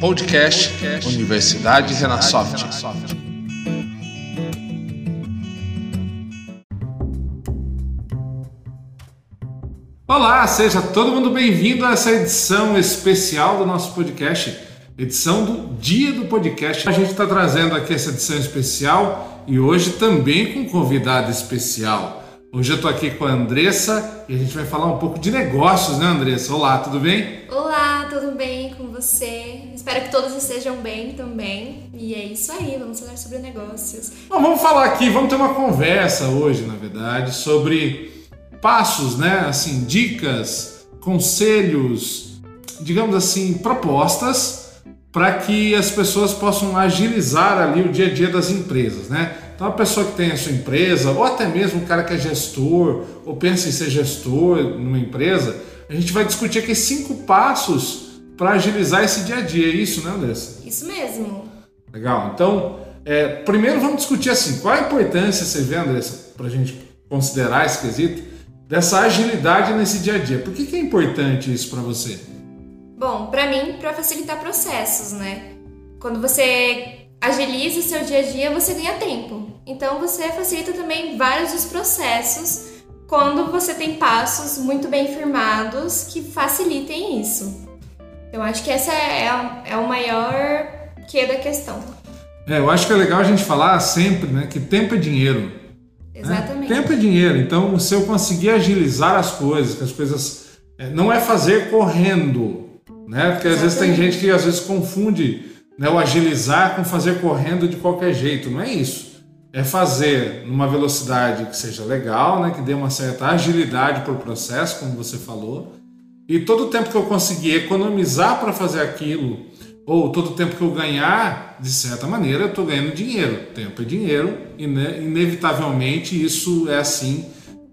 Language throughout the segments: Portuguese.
Podcast Universidade Renasoft. Olá, seja todo mundo bem-vindo a essa edição especial do nosso podcast, edição do Dia do Podcast. A gente está trazendo aqui essa edição especial e hoje também com um convidado especial. Hoje eu estou aqui com a Andressa e a gente vai falar um pouco de negócios, né, Andressa? Olá, tudo bem? Olá, tudo bem com você? Espero que todos estejam bem também. E é isso aí, vamos falar sobre negócios. Bom, vamos falar aqui, vamos ter uma conversa hoje, na verdade, sobre passos, né? Assim, dicas, conselhos, digamos assim, propostas para que as pessoas possam agilizar ali o dia a dia das empresas, né? Então, a pessoa que tem a sua empresa, ou até mesmo o cara que é gestor, ou pensa em ser gestor numa empresa, a gente vai discutir aqui cinco passos para agilizar esse dia a dia. É isso, né, Andressa? Isso mesmo. Legal. Então, é, primeiro vamos discutir assim, qual a importância, você vê, Andressa, para a gente considerar esse quesito, dessa agilidade nesse dia a dia. Por que, que é importante isso para você? Bom, para mim, para facilitar processos, né? Quando você agiliza o seu dia a dia, você ganha tempo. Então você facilita também vários dos processos quando você tem passos muito bem firmados que facilitem isso. Eu acho que essa é, a, é o maior que da questão. É, eu acho que é legal a gente falar sempre, né, que tempo é dinheiro. Né? Exatamente. Tempo é dinheiro. Então, se eu conseguir agilizar as coisas, que as coisas é, não é fazer correndo, né? Porque às vezes tem gente que às vezes confunde né, o agilizar com fazer correndo de qualquer jeito. Não é isso. É fazer numa velocidade que seja legal, né, que dê uma certa agilidade para o processo, como você falou. E todo o tempo que eu conseguir economizar para fazer aquilo, ou todo o tempo que eu ganhar, de certa maneira, eu estou ganhando dinheiro. Tempo é dinheiro, e inevitavelmente isso é assim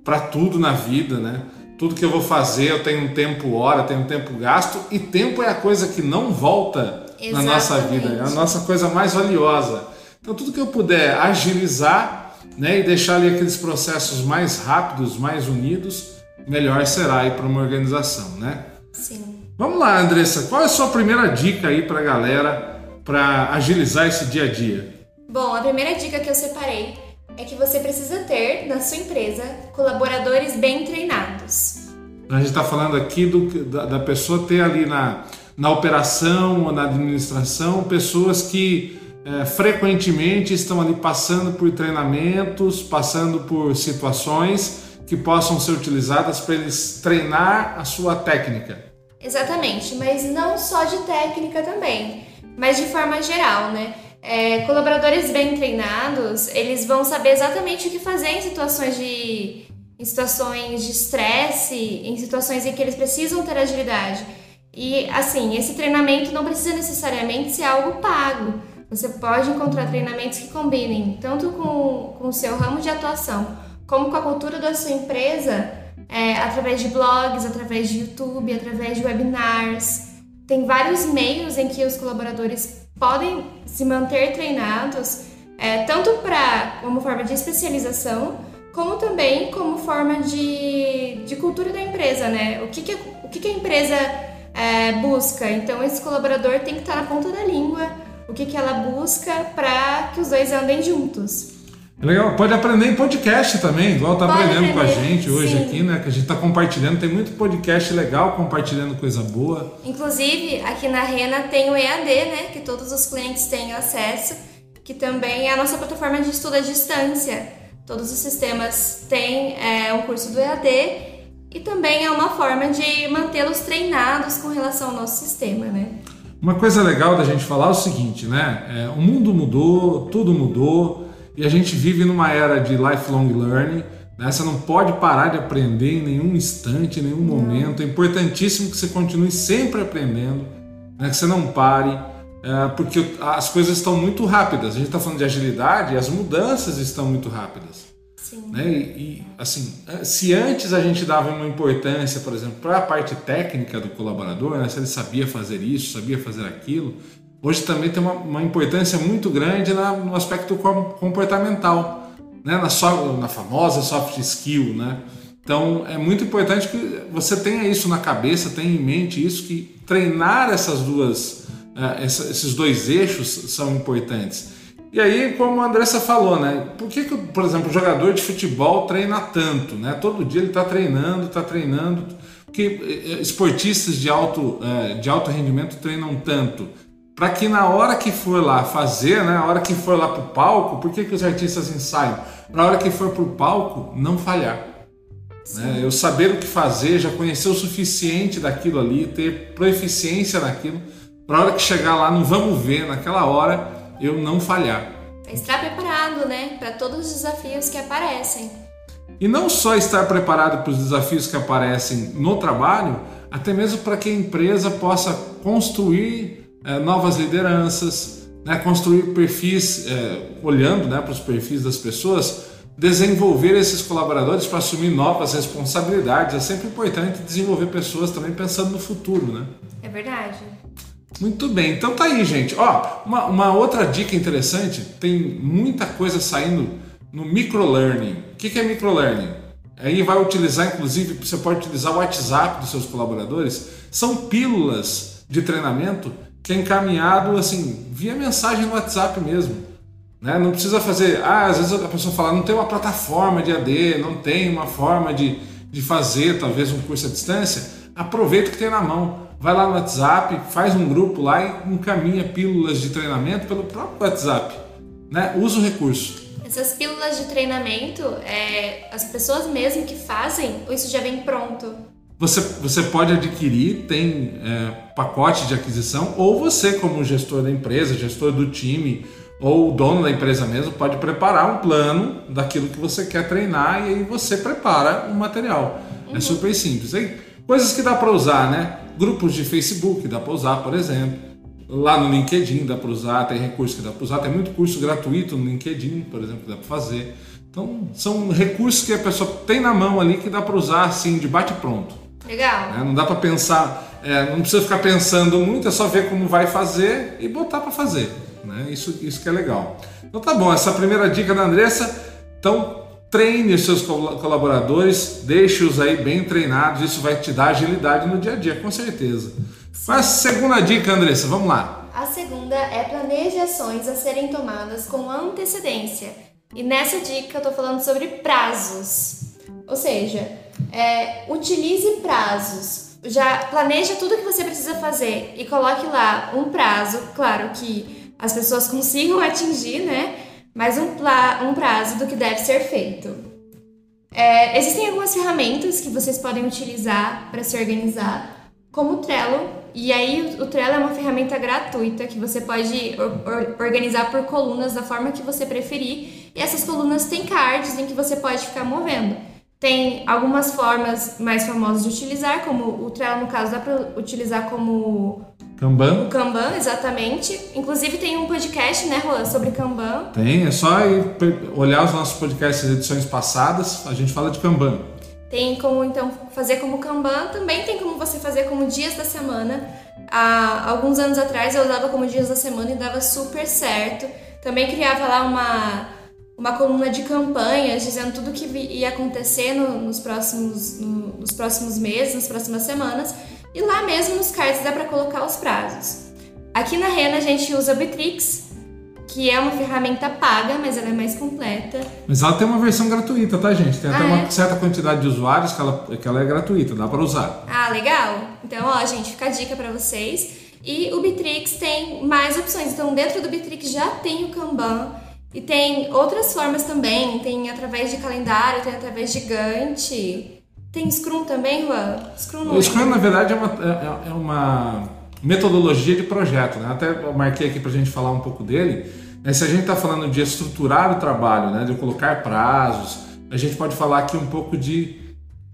para tudo na vida, né? Tudo que eu vou fazer, eu tenho um tempo hora, tenho um tempo gasto, e tempo é a coisa que não volta Exatamente. na nossa vida, é a nossa coisa mais valiosa. Então, tudo que eu puder agilizar né, e deixar ali aqueles processos mais rápidos, mais unidos, melhor será aí para uma organização, né? Sim. Vamos lá, Andressa, qual é a sua primeira dica aí para a galera para agilizar esse dia a dia? Bom, a primeira dica que eu separei é que você precisa ter na sua empresa colaboradores bem treinados. A gente está falando aqui do, da, da pessoa ter ali na, na operação ou na administração pessoas que é, frequentemente estão ali passando por treinamentos, passando por situações que possam ser utilizadas para eles treinar a sua técnica. Exatamente, mas não só de técnica também, mas de forma geral, né? É, colaboradores bem treinados, eles vão saber exatamente o que fazer em situações de em situações de estresse, em situações em que eles precisam ter agilidade. E assim, esse treinamento não precisa necessariamente ser algo pago. Você pode encontrar treinamentos que combinem tanto com, o seu ramo de atuação como com a cultura da sua empresa, é, através de blogs, através de YouTube, através de webinars. Tem vários meios em que os colaboradores podem se manter treinados, é, tanto para como forma de especialização, como também como forma de, de cultura da empresa, né? O que, que, o que, que a empresa é, busca. Então, esse colaborador tem que estar na ponta da língua, o que, que ela busca para que os dois andem juntos. É legal, pode aprender em podcast também, igual tá aprendendo aprender, com a gente hoje sim. aqui, né? Que a gente tá compartilhando, tem muito podcast legal compartilhando coisa boa. Inclusive, aqui na Rena tem o EAD, né? Que todos os clientes têm acesso, que também é a nossa plataforma de estudo à distância. Todos os sistemas têm é, um curso do EAD e também é uma forma de mantê-los treinados com relação ao nosso sistema, né? Uma coisa legal da gente falar é o seguinte, né? É, o mundo mudou, tudo mudou e a gente vive numa era de lifelong learning. Né? Você não pode parar de aprender em nenhum instante, em nenhum momento. É importantíssimo que você continue sempre aprendendo, né? que você não pare, é, porque as coisas estão muito rápidas. A gente está falando de agilidade e as mudanças estão muito rápidas. Sim. Né? E, e, assim, se antes a gente dava uma importância, por exemplo, para a parte técnica do colaborador, né? se ele sabia fazer isso, sabia fazer aquilo, hoje também tem uma, uma importância muito grande na, no aspecto comportamental, né? na, so, na famosa soft skill, né? Então é muito importante que você tenha isso na cabeça, tenha em mente isso, que treinar essas duas, uh, essa, esses dois eixos são importantes. E aí, como a Andressa falou, né? Por que, que por exemplo, o jogador de futebol treina tanto? Né? Todo dia ele está treinando, está treinando. Porque eh, eh, esportistas de alto, de alto rendimento treinam tanto? Para que na hora que for lá fazer, né? Na hora que for lá para o palco, por que, que os artistas ensaiam? Na hora que for para o palco, não falhar. Né? Eu saber o que fazer, já conhecer o suficiente daquilo ali, ter proficiência naquilo, para a hora que chegar lá, não vamos ver, naquela hora, eu não falhar. É estar preparado, né, para todos os desafios que aparecem. E não só estar preparado para os desafios que aparecem no trabalho, até mesmo para que a empresa possa construir é, novas lideranças, né, construir perfis, é, olhando né, para os perfis das pessoas, desenvolver esses colaboradores para assumir novas responsabilidades. É sempre importante desenvolver pessoas também pensando no futuro, né? É verdade. Muito bem, então tá aí, gente. Ó, uma, uma outra dica interessante: tem muita coisa saindo no microlearning. O que, que é microlearning? Aí vai utilizar, inclusive, você pode utilizar o WhatsApp dos seus colaboradores. São pílulas de treinamento que é encaminhado assim via mensagem no WhatsApp mesmo. Né? Não precisa fazer. Ah, às vezes a pessoa fala, não tem uma plataforma de AD, não tem uma forma de, de fazer talvez um curso à distância. Aproveita o que tem na mão. Vai lá no WhatsApp, faz um grupo lá e encaminha pílulas de treinamento pelo próprio WhatsApp. Né? Usa o recurso. Essas pílulas de treinamento, é, as pessoas mesmo que fazem, ou isso já vem pronto? Você, você pode adquirir, tem é, pacote de aquisição, ou você, como gestor da empresa, gestor do time, ou o dono da empresa mesmo pode preparar um plano daquilo que você quer treinar e aí você prepara o material. É uhum. É super simples. Aí, coisas que dá para usar, né? Grupos de Facebook dá para usar, por exemplo. Lá no LinkedIn dá para usar, tem recursos que dá para usar, tem muito curso gratuito no LinkedIn, por exemplo, que dá para fazer. Então, são recursos que a pessoa tem na mão ali que dá para usar assim, de bate pronto. Legal. Né? Não dá para pensar, é, não precisa ficar pensando muito, é só ver como vai fazer e botar para fazer. Né? Isso, isso que é legal. Então tá bom, essa primeira dica da Andressa. Então treine os seus colaboradores, deixe-os aí bem treinados, isso vai te dar agilidade no dia a dia, com certeza. Mas segunda dica, Andressa, vamos lá. A segunda é planeje ações a serem tomadas com antecedência. E nessa dica eu tô falando sobre prazos. Ou seja, é, utilize prazos. Já planeja tudo que você precisa fazer e coloque lá um prazo, claro que as pessoas consigam atingir, né? Mas um, um prazo do que deve ser feito. É, existem algumas ferramentas que vocês podem utilizar para se organizar, como o Trello. E aí, o Trello é uma ferramenta gratuita que você pode or organizar por colunas da forma que você preferir. E essas colunas têm cards em que você pode ficar movendo. Tem algumas formas mais famosas de utilizar, como o Trello, no caso, dá para utilizar como Kanban? O Kanban, exatamente. Inclusive tem um podcast, né, Juan, sobre Kanban. Tem, é só olhar os nossos podcasts edições passadas, a gente fala de Kanban. Tem como então fazer como Kanban, também tem como você fazer como dias da semana. Há alguns anos atrás eu usava como dias da semana e dava super certo. Também criava lá uma, uma coluna de campanhas dizendo tudo o que ia acontecer no, nos, próximos, no, nos próximos meses, nas próximas semanas. E lá mesmo nos cards dá para colocar os prazos. Aqui na Rena a gente usa o Bitrix, que é uma ferramenta paga, mas ela é mais completa. Mas ela tem uma versão gratuita, tá, gente? Tem até ah, uma é? certa quantidade de usuários que ela, que ela é gratuita, dá para usar. Ah, legal. Então, ó, gente, fica a dica para vocês. E o Bitrix tem mais opções. Então, dentro do Bitrix já tem o Kanban. E tem outras formas também. Tem através de calendário, tem através de Gantt. Tem Scrum também, Juan? Scrum não O Scrum, na verdade, é uma, é, é uma metodologia de projeto. Né? Até marquei aqui para a gente falar um pouco dele. É, se a gente está falando de estruturar o trabalho, né? de colocar prazos, a gente pode falar aqui um pouco de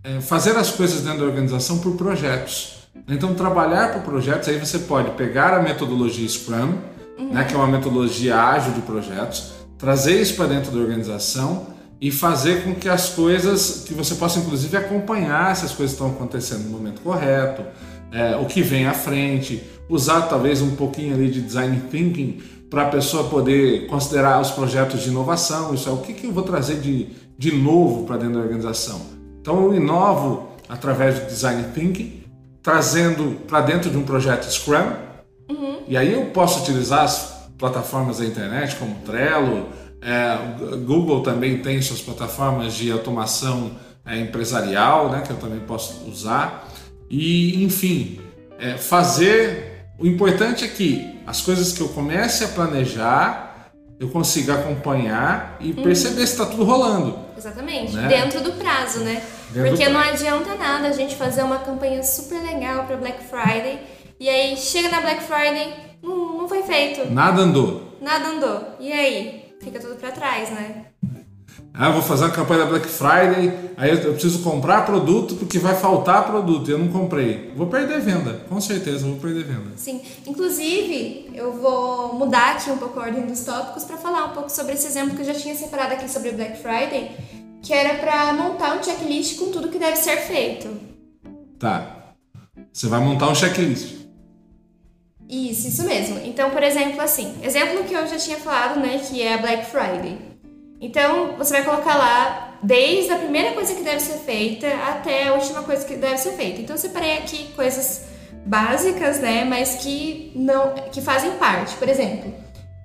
é, fazer as coisas dentro da organização por projetos. Então, trabalhar por projetos, aí você pode pegar a metodologia Scrum, uhum. né, que é uma metodologia ágil de projetos, trazer isso para dentro da organização e fazer com que as coisas, que você possa inclusive acompanhar se as coisas estão acontecendo no momento correto, é, o que vem à frente, usar talvez um pouquinho ali de design thinking para a pessoa poder considerar os projetos de inovação, isso é o que, que eu vou trazer de, de novo para dentro da organização. Então eu inovo através do design thinking, trazendo para dentro de um projeto Scrum. Uhum. E aí eu posso utilizar as plataformas da internet como Trello, é, Google também tem suas plataformas de automação é, empresarial, né, que eu também posso usar. E enfim, é, fazer. O importante é que as coisas que eu comece a planejar eu consiga acompanhar e uhum. perceber se está tudo rolando. Exatamente, né? dentro do prazo, né? Dentro Porque não adianta nada a gente fazer uma campanha super legal para Black Friday e aí chega na Black Friday, não, não foi feito. Nada andou. Nada andou. E aí? Fica tudo para trás, né? Ah, vou fazer uma campanha da Black Friday, aí eu preciso comprar produto porque vai faltar produto e eu não comprei. Vou perder venda, com certeza vou perder venda. Sim, inclusive eu vou mudar aqui um pouco a ordem dos tópicos para falar um pouco sobre esse exemplo que eu já tinha separado aqui sobre Black Friday, que era para montar um checklist com tudo que deve ser feito. Tá. Você vai montar um checklist. Isso, isso mesmo. Então, por exemplo, assim, exemplo que eu já tinha falado, né, que é a Black Friday. Então, você vai colocar lá desde a primeira coisa que deve ser feita até a última coisa que deve ser feita. Então, eu separei aqui coisas básicas, né, mas que não que fazem parte. Por exemplo,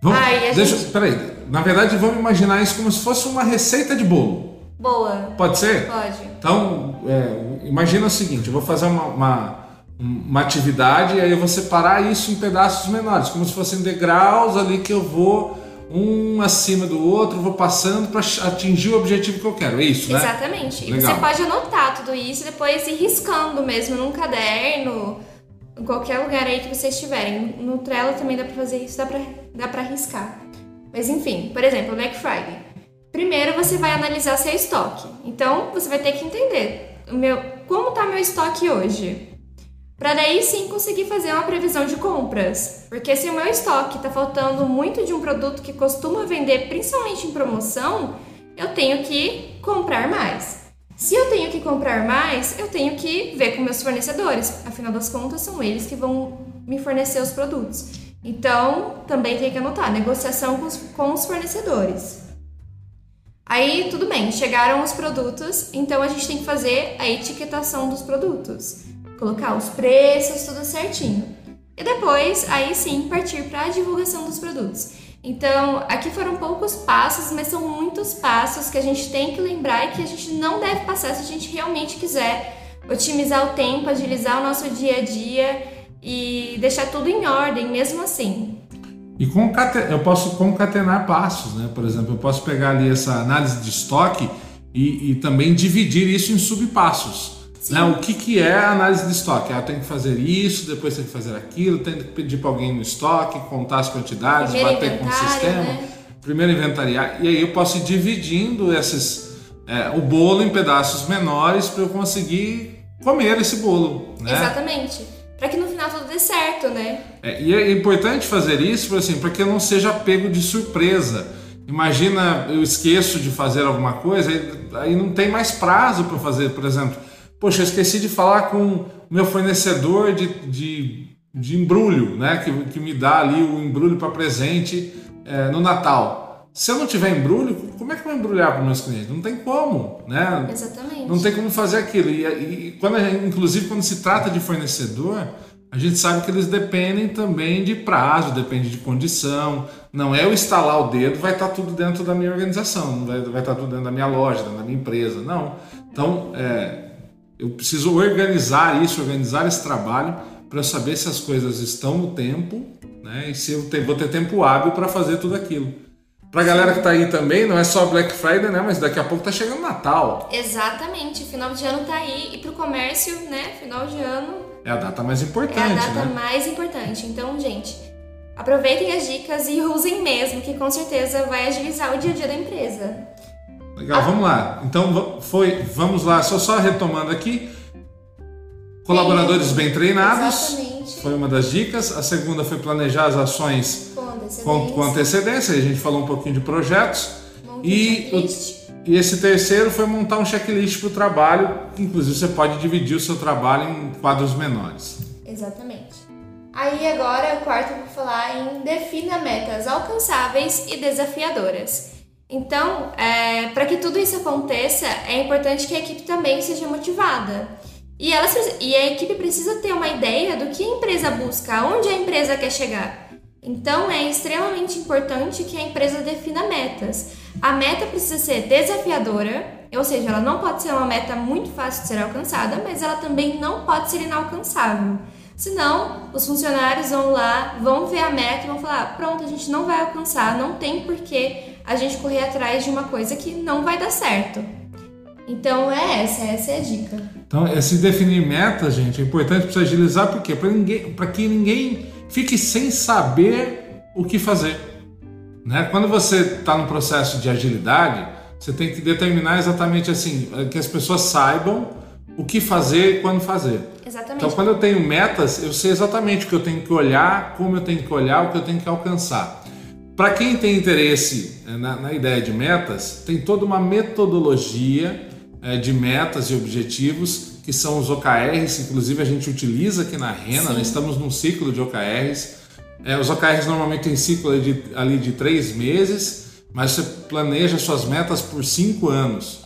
vamos, ai, deixa, gente... peraí. Na verdade, vamos imaginar isso como se fosse uma receita de bolo. Boa. Pode ser? Pode. Então, é, imagina o seguinte: eu vou fazer uma, uma, uma atividade e aí eu vou separar isso em pedaços menores, como se fossem degraus ali que eu vou um acima do outro, vou passando para atingir o objetivo que eu quero. É isso, né? Exatamente. E você pode anotar tudo isso e depois ir riscando mesmo num caderno, em qualquer lugar aí que vocês estiverem. No Trello também dá para fazer isso, dá para dá para riscar. Mas enfim, por exemplo, Black Friday. Primeiro você vai analisar seu estoque. Então você vai ter que entender o meu, como está meu estoque hoje para daí sim conseguir fazer uma previsão de compras. Porque se o meu estoque está faltando muito de um produto que costuma vender principalmente em promoção, eu tenho que comprar mais. Se eu tenho que comprar mais, eu tenho que ver com meus fornecedores. Afinal das contas, são eles que vão me fornecer os produtos. Então, também tem que anotar negociação com os, com os fornecedores. Aí, tudo bem, chegaram os produtos, então a gente tem que fazer a etiquetação dos produtos colocar os preços, tudo certinho. E depois, aí sim, partir para a divulgação dos produtos. Então, aqui foram poucos passos, mas são muitos passos que a gente tem que lembrar e que a gente não deve passar se a gente realmente quiser otimizar o tempo, agilizar o nosso dia a dia e deixar tudo em ordem, mesmo assim. E eu posso concatenar passos, né? Por exemplo, eu posso pegar ali essa análise de estoque e, e também dividir isso em subpassos. Né? O que, que é a análise de estoque? Ah, tem que fazer isso, depois tem que fazer aquilo, tem que pedir para alguém no estoque, contar as quantidades, Primeiro bater com o sistema, né? primeiro inventariar. E aí eu posso ir dividindo esses, é, o bolo em pedaços menores para eu conseguir comer esse bolo. Né? Exatamente. Para que no final tudo dê certo, né? É, e é importante fazer isso assim, para que eu não seja pego de surpresa. Imagina, eu esqueço de fazer alguma coisa, aí, aí não tem mais prazo para fazer, por exemplo Poxa, eu esqueci de falar com o meu fornecedor de, de, de embrulho, né? Que, que me dá ali o embrulho para presente é, no Natal. Se eu não tiver embrulho, como é que eu vou embrulhar para meus clientes? Não tem como, né? Exatamente. Não tem como fazer aquilo. E, e quando, inclusive quando se trata de fornecedor, a gente sabe que eles dependem também de prazo, depende de condição. Não é eu instalar o dedo, vai estar tudo dentro da minha organização, vai, vai estar tudo dentro da minha loja, da minha empresa. Não. Então, é, eu preciso organizar isso, organizar esse trabalho para saber se as coisas estão no tempo né, e se eu vou ter tempo hábil para fazer tudo aquilo. Para a galera que está aí também, não é só Black Friday, né? Mas daqui a pouco está chegando Natal. Exatamente, final de ano está aí e para o comércio, né? Final de ano é a data mais importante. É a data né? mais importante. Então, gente, aproveitem as dicas e usem mesmo, que com certeza vai agilizar o dia a dia da empresa. Legal, vamos lá. Então foi, vamos lá, só só retomando aqui. Colaboradores bem treinados. Exatamente. Foi uma das dicas. A segunda foi planejar as ações com antecedência. Com, com antecedência. A gente falou um pouquinho de projetos. e, o, e esse terceiro foi montar um checklist para o trabalho. Inclusive você pode dividir o seu trabalho em quadros menores. Exatamente. Aí agora, o quarto, eu vou falar em defina metas alcançáveis e desafiadoras. Então, é, para que tudo isso aconteça, é importante que a equipe também seja motivada. E, ela, e a equipe precisa ter uma ideia do que a empresa busca, onde a empresa quer chegar. Então, é extremamente importante que a empresa defina metas. A meta precisa ser desafiadora, ou seja, ela não pode ser uma meta muito fácil de ser alcançada, mas ela também não pode ser inalcançável. Senão, os funcionários vão lá, vão ver a meta e vão falar: pronto, a gente não vai alcançar, não tem porquê a gente correr atrás de uma coisa que não vai dar certo. Então é essa, essa é a dica. Então, esse definir metas, gente, é importante para agilizar, por quê? Para que ninguém fique sem saber o que fazer. Né? Quando você está no processo de agilidade, você tem que determinar exatamente assim, que as pessoas saibam o que fazer e quando fazer. Exatamente. Então, quando eu tenho metas, eu sei exatamente o que eu tenho que olhar, como eu tenho que olhar, o que eu tenho que alcançar. Para quem tem interesse eh, na, na, ideia de metas, tem toda uma metodologia é, de metas e objetivos que são os OKRs, inclusive a gente utiliza aqui na Rena, né? estamos num ciclo de OKRs. É, os OKRs normalmente têm ciclo de, ali de três meses, mas você planeja suas metas por cinco anos.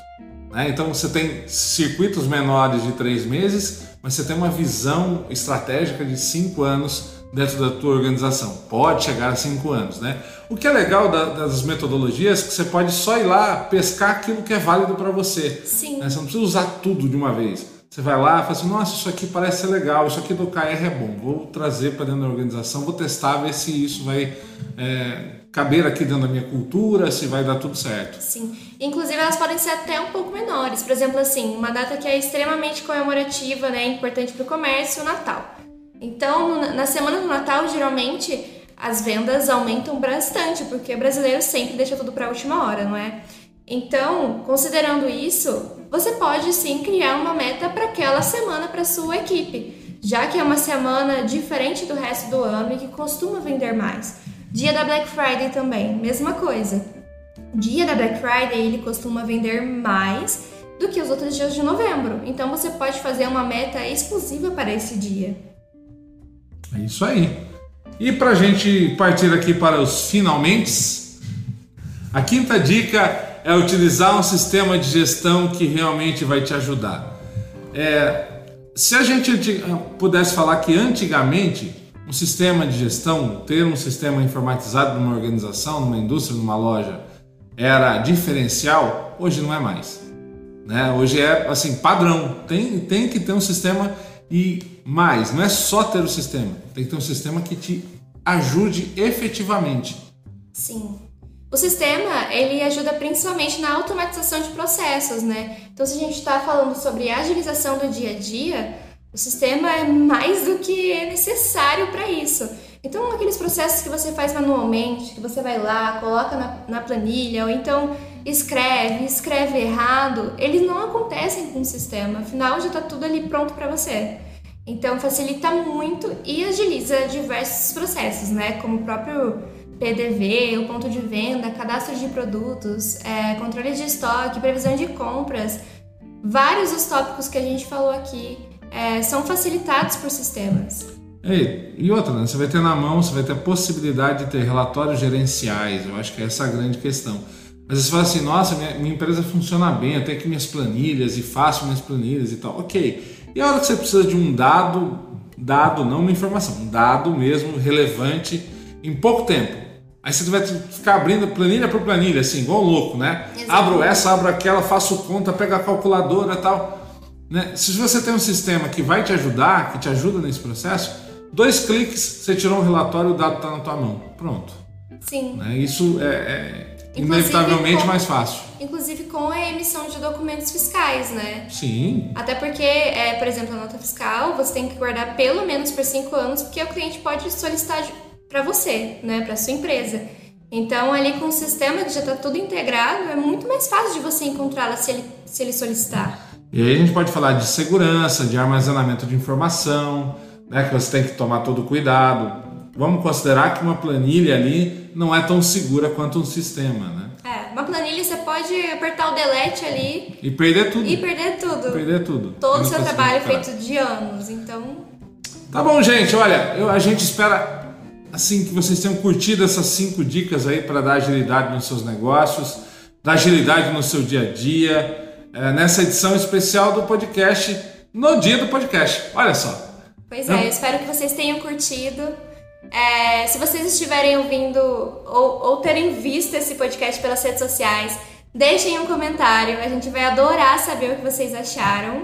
Né? Então você tem circuitos menores de três meses, mas você tem uma visão estratégica de cinco anos dentro da tua organização. Pode chegar a cinco anos, né? O que é legal da, das metodologias é que você pode só ir lá pescar aquilo que é válido para você. Sim. Né? Você não precisa usar tudo de uma vez. Você vai lá e fala assim, nossa, isso aqui parece ser legal, isso aqui do KR é bom, vou trazer para dentro da organização, vou testar, ver se isso vai é, caber aqui dentro da minha cultura, se vai dar tudo certo. Sim. Inclusive elas podem ser até um pouco menores. Por exemplo, assim, uma data que é extremamente comemorativa, né, importante para o comércio, o Natal. Então, na semana do Natal, geralmente as vendas aumentam bastante, porque brasileiro sempre deixa tudo para a última hora, não é? Então, considerando isso, você pode sim criar uma meta para aquela semana para sua equipe, já que é uma semana diferente do resto do ano e que costuma vender mais. Dia da Black Friday também, mesma coisa. Dia da Black Friday ele costuma vender mais do que os outros dias de novembro. Então você pode fazer uma meta exclusiva para esse dia. É isso aí. E para a gente partir aqui para os finalmente, a quinta dica é utilizar um sistema de gestão que realmente vai te ajudar. É, se a gente pudesse falar que antigamente um sistema de gestão, ter um sistema informatizado numa organização, numa indústria, numa loja, era diferencial, hoje não é mais. Né? Hoje é assim, padrão. Tem, tem que ter um sistema e mais, não é só ter o sistema, tem que ter um sistema que te ajude efetivamente. Sim. O sistema, ele ajuda principalmente na automatização de processos, né? Então, se a gente está falando sobre agilização do dia a dia, o sistema é mais do que é necessário para isso. Então, aqueles processos que você faz manualmente, que você vai lá, coloca na, na planilha, ou então escreve, escreve errado, eles não acontecem com o sistema, afinal já está tudo ali pronto para você. Então, facilita muito e agiliza diversos processos, né? Como o próprio PDV, o ponto de venda, cadastro de produtos, é, controle de estoque, previsão de compras. Vários dos tópicos que a gente falou aqui é, são facilitados por sistemas. E, e outra, né? você vai ter na mão, você vai ter a possibilidade de ter relatórios gerenciais. Eu acho que essa é a grande questão. Às vezes você fala assim, nossa, minha, minha empresa funciona bem, eu tenho aqui minhas planilhas e faço minhas planilhas e tal. Ok. E a hora que você precisa de um dado, dado, não uma informação, um dado mesmo relevante em pouco tempo. Aí você vai ficar abrindo planilha por planilha, assim, igual louco, né? Abro essa, abro aquela, faço conta, pego a calculadora e tal. Né? Se você tem um sistema que vai te ajudar, que te ajuda nesse processo, dois cliques, você tirou um relatório, o dado está na tua mão. Pronto. Sim. Né? Isso é, é inevitavelmente com, mais fácil. Inclusive com a emissão de documentos fiscais, né? Sim. Até porque, é, por exemplo, a nota fiscal você tem que guardar pelo menos por cinco anos, porque o cliente pode solicitar para você, né, para sua empresa. Então, ali com o sistema que já está tudo integrado, é muito mais fácil de você encontrá-la se ele, se ele solicitar. E aí a gente pode falar de segurança, de armazenamento de informação, né, que você tem que tomar todo cuidado. Vamos considerar que uma planilha ali não é tão segura quanto um sistema, né? É, uma planilha você pode apertar o delete ali e perder tudo. E perder tudo. Perder tudo. Todo o seu trabalho feito de anos, então. Tá bom, gente. Olha, eu, a gente espera assim que vocês tenham curtido essas cinco dicas aí para dar agilidade nos seus negócios. da agilidade no seu dia a dia, é, nessa edição especial do podcast, no dia do podcast. Olha só. Pois é, eu espero que vocês tenham curtido. É, se vocês estiverem ouvindo ou, ou terem visto esse podcast pelas redes sociais, deixem um comentário. A gente vai adorar saber o que vocês acharam.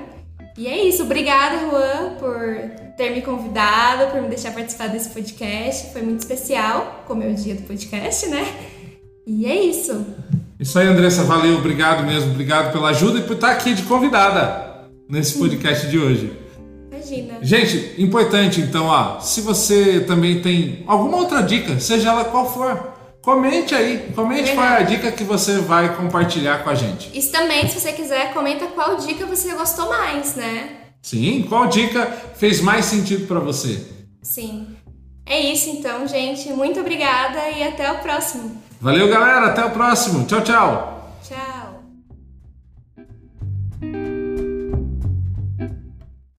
E é isso. Obrigada, Juan, por ter me convidado, por me deixar participar desse podcast. Foi muito especial, como é o dia do podcast, né? E é isso. Isso aí, Andressa. Valeu, obrigado mesmo. Obrigado pela ajuda e por estar aqui de convidada nesse podcast de hoje. Imagina. Gente, importante então, ó, se você também tem alguma outra dica, seja ela qual for, comente aí, comente qual é a dica que você vai compartilhar com a gente. Isso também, se você quiser, comenta qual dica você gostou mais, né? Sim, qual dica fez mais sentido para você? Sim. É isso então, gente. Muito obrigada e até o próximo. Valeu, galera. Até o próximo. Tchau, tchau. Tchau.